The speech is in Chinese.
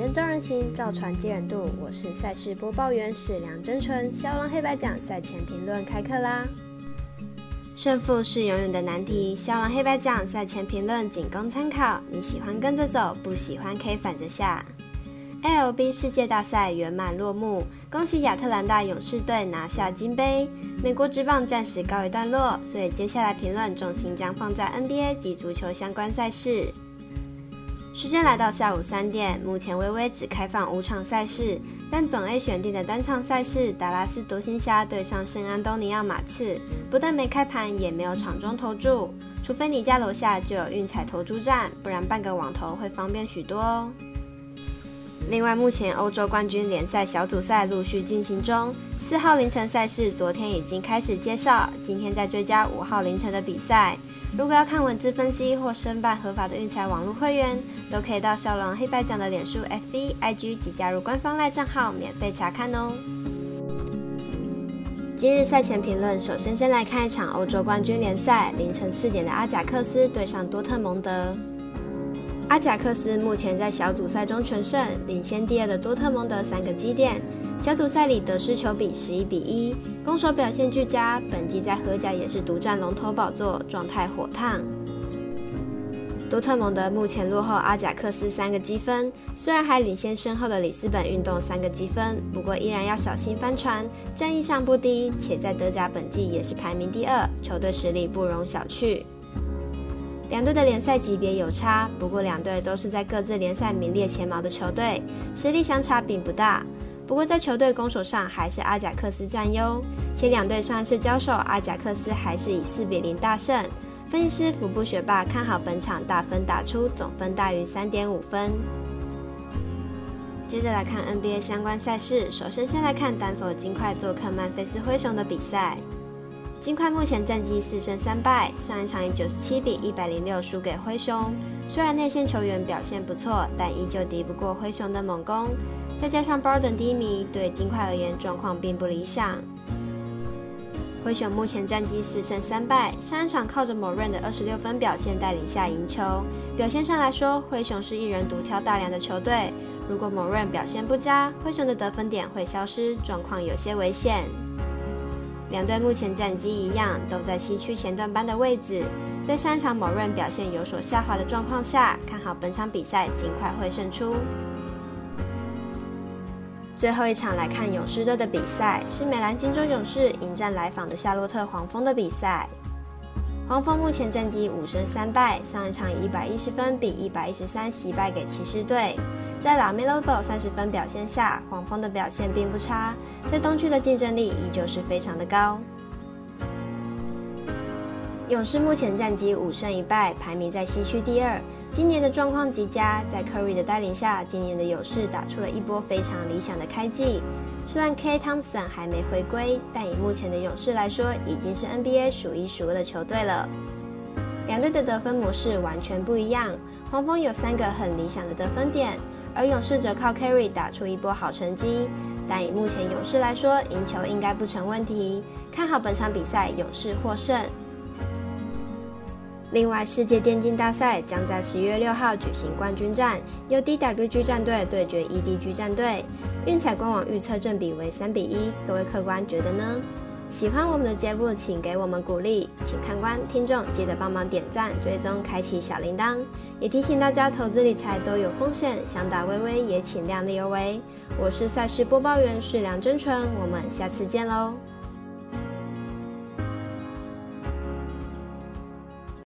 灯照人行，造船接人度。我是赛事播报员史梁真纯。骁龙黑白奖赛前评论开课啦！胜负是永远的难题，骁龙黑白奖赛前评论仅供参考。你喜欢跟着走，不喜欢可以反着下。LB 世界大赛圆满落幕，恭喜亚特兰大勇士队拿下金杯。美国职棒暂时告一段落，所以接下来评论重心将放在 NBA 及足球相关赛事。时间来到下午三点，目前微微只开放五场赛事，但总 A 选定的单场赛事达拉斯独行侠对上圣安东尼奥马刺，不但没开盘，也没有场中投注，除非你家楼下就有运彩投注站，不然办个网投会方便许多哦。另外，目前欧洲冠军联赛小组赛陆续进行中，四号凌晨赛事昨天已经开始介绍，今天再追加五号凌晨的比赛。如果要看文字分析或申办合法的运彩网络会员，都可以到小狼黑白奖的脸书、FB、IG 及加入官方赖账号免费查看哦。今日赛前评论，首先先来看一场欧洲冠军联赛，凌晨四点的阿贾克斯对上多特蒙德。阿贾克斯目前在小组赛中全胜，领先第二的多特蒙德三个基点。小组赛里得失球比十一比一，攻守表现俱佳。本季在荷甲也是独占龙头宝座，状态火烫。多特蒙德目前落后阿贾克斯三个积分，虽然还领先身后的里斯本运动三个积分，不过依然要小心翻船。战役上不低，且在德甲本季也是排名第二，球队实力不容小觑。两队的联赛级别有差，不过两队都是在各自联赛名列前茅的球队，实力相差并不大。不过在球队攻守上还是阿贾克斯占优，且两队上一次交手，阿贾克斯还是以四比零大胜。分析师福布学霸看好本场大分打出，总分大于三点五分。接着来看 NBA 相关赛事，首先先来看丹佛金块做客曼菲斯灰熊的比赛。金块目前战绩四胜三败，上一场以九十七比一百零六输给灰熊。虽然内线球员表现不错，但依旧敌不过灰熊的猛攻。再加上 Barden 低迷，对金块而言状况并不理想。灰熊目前战绩四胜三败，上一场靠着某人的二十六分表现带领下赢球。表现上来说，灰熊是一人独挑大梁的球队。如果某人表现不佳，灰熊的得分点会消失，状况有些危险。两队目前战绩一样，都在西区前段班的位置。在上一场某人表现有所下滑的状况下，看好本场比赛尽快会胜出。最后一场来看勇士队的比赛，是美兰金州勇士迎战来访的夏洛特黄蜂的比赛。黄蜂目前战绩五胜三败，上一场以一百一十分比一百一十三惜败给骑士队。在拉梅洛的三十分表现下，黄蜂的表现并不差，在东区的竞争力依旧是非常的高。勇士目前战绩五胜一败，排名在西区第二。今年的状况极佳，在 Curry 的带领下，今年的勇士打出了一波非常理想的开季。虽然 K Thompson 还没回归，但以目前的勇士来说，已经是 NBA 数一数二的球队了。两队的得分模式完全不一样，黄蜂有三个很理想的得分点，而勇士则靠 Carry 打出一波好成绩。但以目前勇士来说，赢球应该不成问题。看好本场比赛，勇士获胜。另外，世界电竞大赛将在十月六号举行冠军战，由 DWG 战队对决 EDG 战队。运彩官网预测正比为三比一，各位客官觉得呢？喜欢我们的节目，请给我们鼓励，请看官听众记得帮忙点赞、追踪、开启小铃铛。也提醒大家，投资理财都有风险，想打微微也请量力而为。我是赛事播报员是梁真纯，我们下次见喽。